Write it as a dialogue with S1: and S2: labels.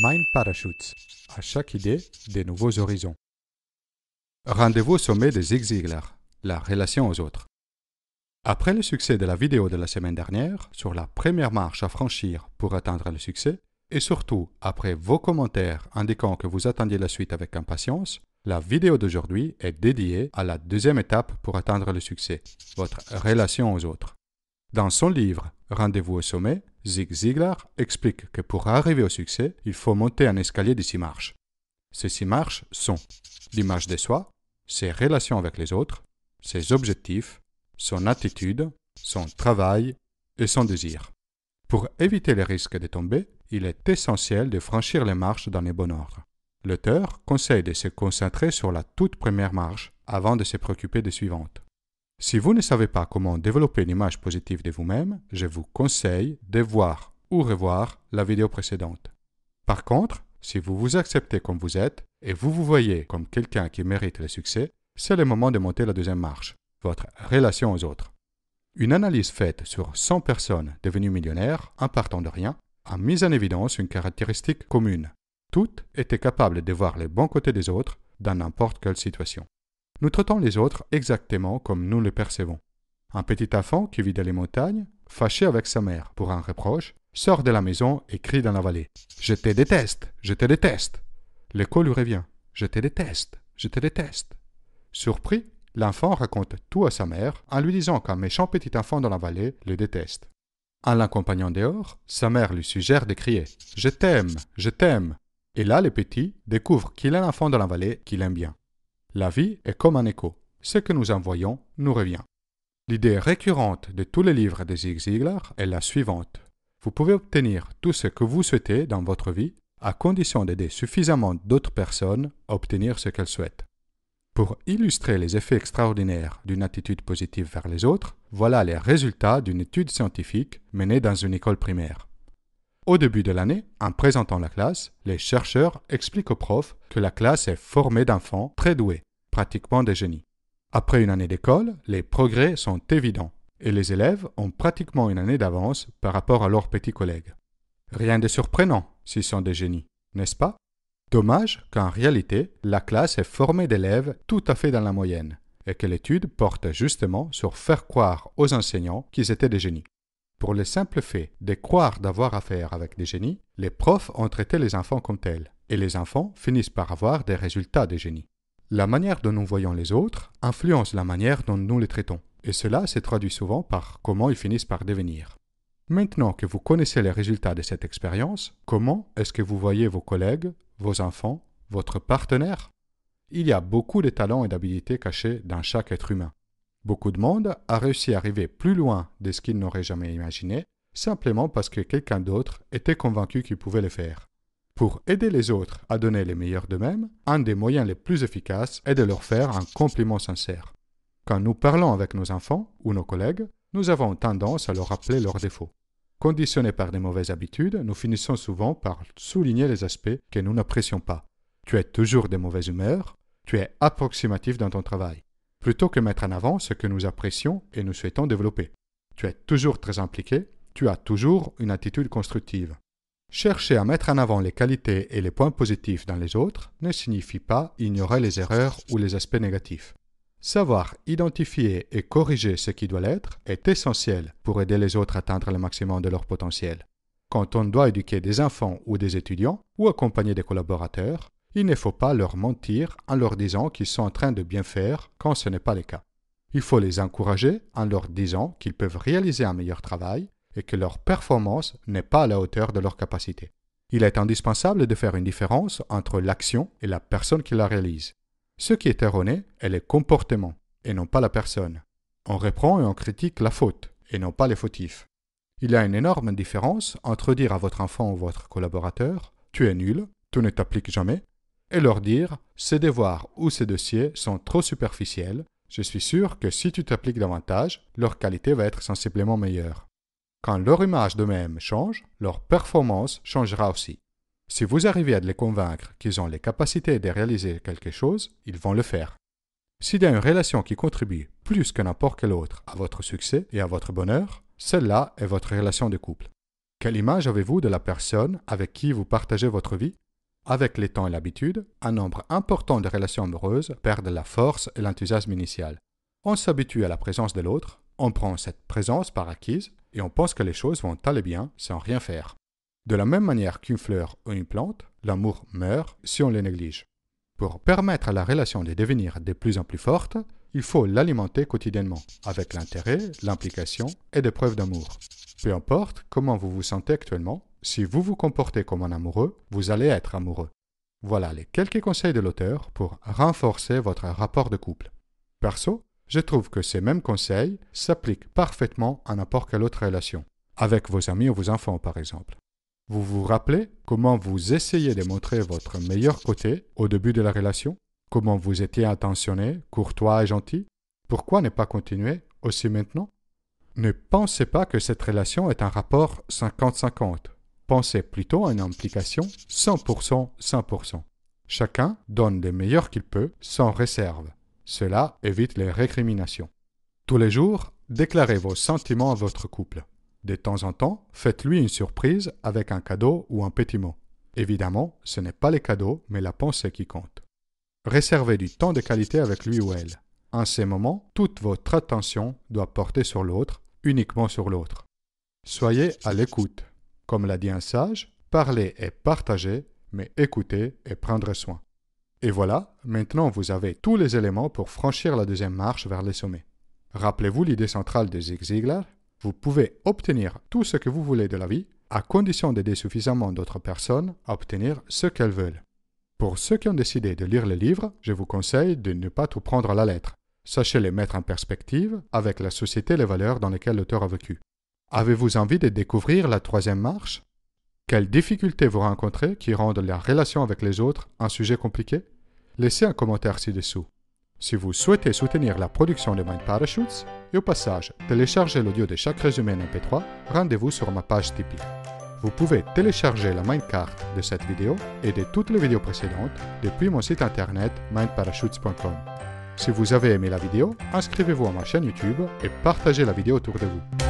S1: Mind Parachutes. À chaque idée, des nouveaux horizons. Rendez-vous au sommet de Zig Ziglar, la relation aux autres. Après le succès de la vidéo de la semaine dernière sur la première marche à franchir pour atteindre le succès, et surtout après vos commentaires indiquant que vous attendiez la suite avec impatience, la vidéo d'aujourd'hui est dédiée à la deuxième étape pour atteindre le succès, votre relation aux autres. Dans son livre Rendez-vous au sommet, Zig Ziglar explique que pour arriver au succès, il faut monter un escalier de six marches. Ces six marches sont l'image de soi, ses relations avec les autres, ses objectifs, son attitude, son travail et son désir. Pour éviter les risques de tomber, il est essentiel de franchir les marches dans les bon ordre. L'auteur conseille de se concentrer sur la toute première marche avant de se préoccuper des suivantes. Si vous ne savez pas comment développer une image positive de vous-même, je vous conseille de voir ou revoir la vidéo précédente. Par contre, si vous vous acceptez comme vous êtes et vous vous voyez comme quelqu'un qui mérite le succès, c'est le moment de monter la deuxième marche, votre relation aux autres. Une analyse faite sur 100 personnes devenues millionnaires en partant de rien a mis en évidence une caractéristique commune. Toutes étaient capables de voir les bons côtés des autres dans n'importe quelle situation. Nous traitons les autres exactement comme nous les percevons. Un petit enfant qui vit dans les montagnes, fâché avec sa mère pour un reproche, sort de la maison et crie dans la vallée. Je te déteste, je te déteste. L'écho lui revient. Je te déteste, je te déteste. Surpris, l'enfant raconte tout à sa mère en lui disant qu'un méchant petit enfant dans la vallée le déteste. En l'accompagnant dehors, sa mère lui suggère de crier Je t'aime, je t'aime. Et là, le petit découvre qu'il a un enfant dans la vallée qu'il aime bien. La vie est comme un écho. Ce que nous envoyons nous revient. L'idée récurrente de tous les livres de Zig Ziglar est la suivante. Vous pouvez obtenir tout ce que vous souhaitez dans votre vie à condition d'aider suffisamment d'autres personnes à obtenir ce qu'elles souhaitent. Pour illustrer les effets extraordinaires d'une attitude positive vers les autres, voilà les résultats d'une étude scientifique menée dans une école primaire. Au début de l'année, en présentant la classe, les chercheurs expliquent aux profs que la classe est formée d'enfants très doués, pratiquement des génies. Après une année d'école, les progrès sont évidents et les élèves ont pratiquement une année d'avance par rapport à leurs petits collègues. Rien de surprenant s'ils sont des génies, n'est-ce pas? Dommage qu'en réalité, la classe est formée d'élèves tout à fait dans la moyenne et que l'étude porte justement sur faire croire aux enseignants qu'ils étaient des génies. Pour le simple fait de croire d'avoir affaire avec des génies, les profs ont traité les enfants comme tels, et les enfants finissent par avoir des résultats des génies. La manière dont nous voyons les autres influence la manière dont nous les traitons, et cela se traduit souvent par comment ils finissent par devenir. Maintenant que vous connaissez les résultats de cette expérience, comment est-ce que vous voyez vos collègues, vos enfants, votre partenaire? Il y a beaucoup de talents et d'habilités cachés dans chaque être humain. Beaucoup de monde a réussi à arriver plus loin de ce qu'il n'aurait jamais imaginé, simplement parce que quelqu'un d'autre était convaincu qu'il pouvait le faire. Pour aider les autres à donner les meilleurs d'eux-mêmes, un des moyens les plus efficaces est de leur faire un compliment sincère. Quand nous parlons avec nos enfants ou nos collègues, nous avons tendance à leur rappeler leurs défauts. Conditionnés par des mauvaises habitudes, nous finissons souvent par souligner les aspects que nous n'apprécions pas. Tu es toujours de mauvaise humeur, tu es approximatif dans ton travail plutôt que mettre en avant ce que nous apprécions et nous souhaitons développer. Tu es toujours très impliqué, tu as toujours une attitude constructive. Chercher à mettre en avant les qualités et les points positifs dans les autres ne signifie pas ignorer les erreurs ou les aspects négatifs. Savoir identifier et corriger ce qui doit l'être est essentiel pour aider les autres à atteindre le maximum de leur potentiel. Quand on doit éduquer des enfants ou des étudiants ou accompagner des collaborateurs, il ne faut pas leur mentir en leur disant qu'ils sont en train de bien faire quand ce n'est pas le cas. Il faut les encourager en leur disant qu'ils peuvent réaliser un meilleur travail et que leur performance n'est pas à la hauteur de leur capacité. Il est indispensable de faire une différence entre l'action et la personne qui la réalise. Ce qui est erroné est le comportement et non pas la personne. On reprend et on critique la faute et non pas les fautifs. Il y a une énorme différence entre dire à votre enfant ou votre collaborateur Tu es nul, tu ne t'appliques jamais, et leur dire ces devoirs ou ces dossiers sont trop superficiels, je suis sûr que si tu t'appliques davantage, leur qualité va être sensiblement meilleure. Quand leur image d'eux-mêmes change, leur performance changera aussi. Si vous arrivez à les convaincre qu'ils ont les capacités de réaliser quelque chose, ils vont le faire. S'il y a une relation qui contribue plus que n'importe quelle autre à votre succès et à votre bonheur, celle-là est votre relation de couple. Quelle image avez-vous de la personne avec qui vous partagez votre vie? Avec les temps et l'habitude, un nombre important de relations amoureuses perdent la force et l'enthousiasme initial. On s'habitue à la présence de l'autre, on prend cette présence par acquise et on pense que les choses vont aller bien sans rien faire. De la même manière qu'une fleur ou une plante, l'amour meurt si on les néglige. Pour permettre à la relation de devenir de plus en plus forte, il faut l'alimenter quotidiennement, avec l'intérêt, l'implication et des preuves d'amour. Peu importe comment vous vous sentez actuellement, si vous vous comportez comme un amoureux, vous allez être amoureux. Voilà les quelques conseils de l'auteur pour renforcer votre rapport de couple. Perso, je trouve que ces mêmes conseils s'appliquent parfaitement à n'importe quelle autre relation, avec vos amis ou vos enfants par exemple. Vous vous rappelez comment vous essayez de montrer votre meilleur côté au début de la relation? Comment vous étiez attentionné, courtois et gentil? Pourquoi ne pas continuer aussi maintenant? Ne pensez pas que cette relation est un rapport 50-50. Pensez plutôt à une implication 100% 100%. Chacun donne le meilleur qu'il peut sans réserve. Cela évite les récriminations. Tous les jours, déclarez vos sentiments à votre couple. De temps en temps, faites-lui une surprise avec un cadeau ou un petit mot. Évidemment, ce n'est pas les cadeaux, mais la pensée qui compte. Réservez du temps de qualité avec lui ou elle. En ces moments, toute votre attention doit porter sur l'autre, uniquement sur l'autre. Soyez à l'écoute. Comme l'a dit un sage, parlez et partagez, mais écoutez et prendre soin. Et voilà, maintenant vous avez tous les éléments pour franchir la deuxième marche vers les sommets. Rappelez-vous l'idée centrale de Zig Ziglar vous pouvez obtenir tout ce que vous voulez de la vie à condition d'aider suffisamment d'autres personnes à obtenir ce qu'elles veulent. Pour ceux qui ont décidé de lire le livre, je vous conseille de ne pas tout prendre à la lettre. Sachez les mettre en perspective avec la société et les valeurs dans lesquelles l'auteur a vécu. Avez-vous envie de découvrir la troisième marche? Quelles difficultés vous rencontrez qui rendent la relation avec les autres un sujet compliqué? Laissez un commentaire ci-dessous. Si vous souhaitez soutenir la production de Mind Parachutes et au passage télécharger l'audio de chaque résumé en MP3, rendez-vous sur ma page Tipeee. Vous pouvez télécharger la Mindcard de cette vidéo et de toutes les vidéos précédentes depuis mon site internet mindparachutes.com. Si vous avez aimé la vidéo, inscrivez-vous à ma chaîne YouTube et partagez la vidéo autour de vous.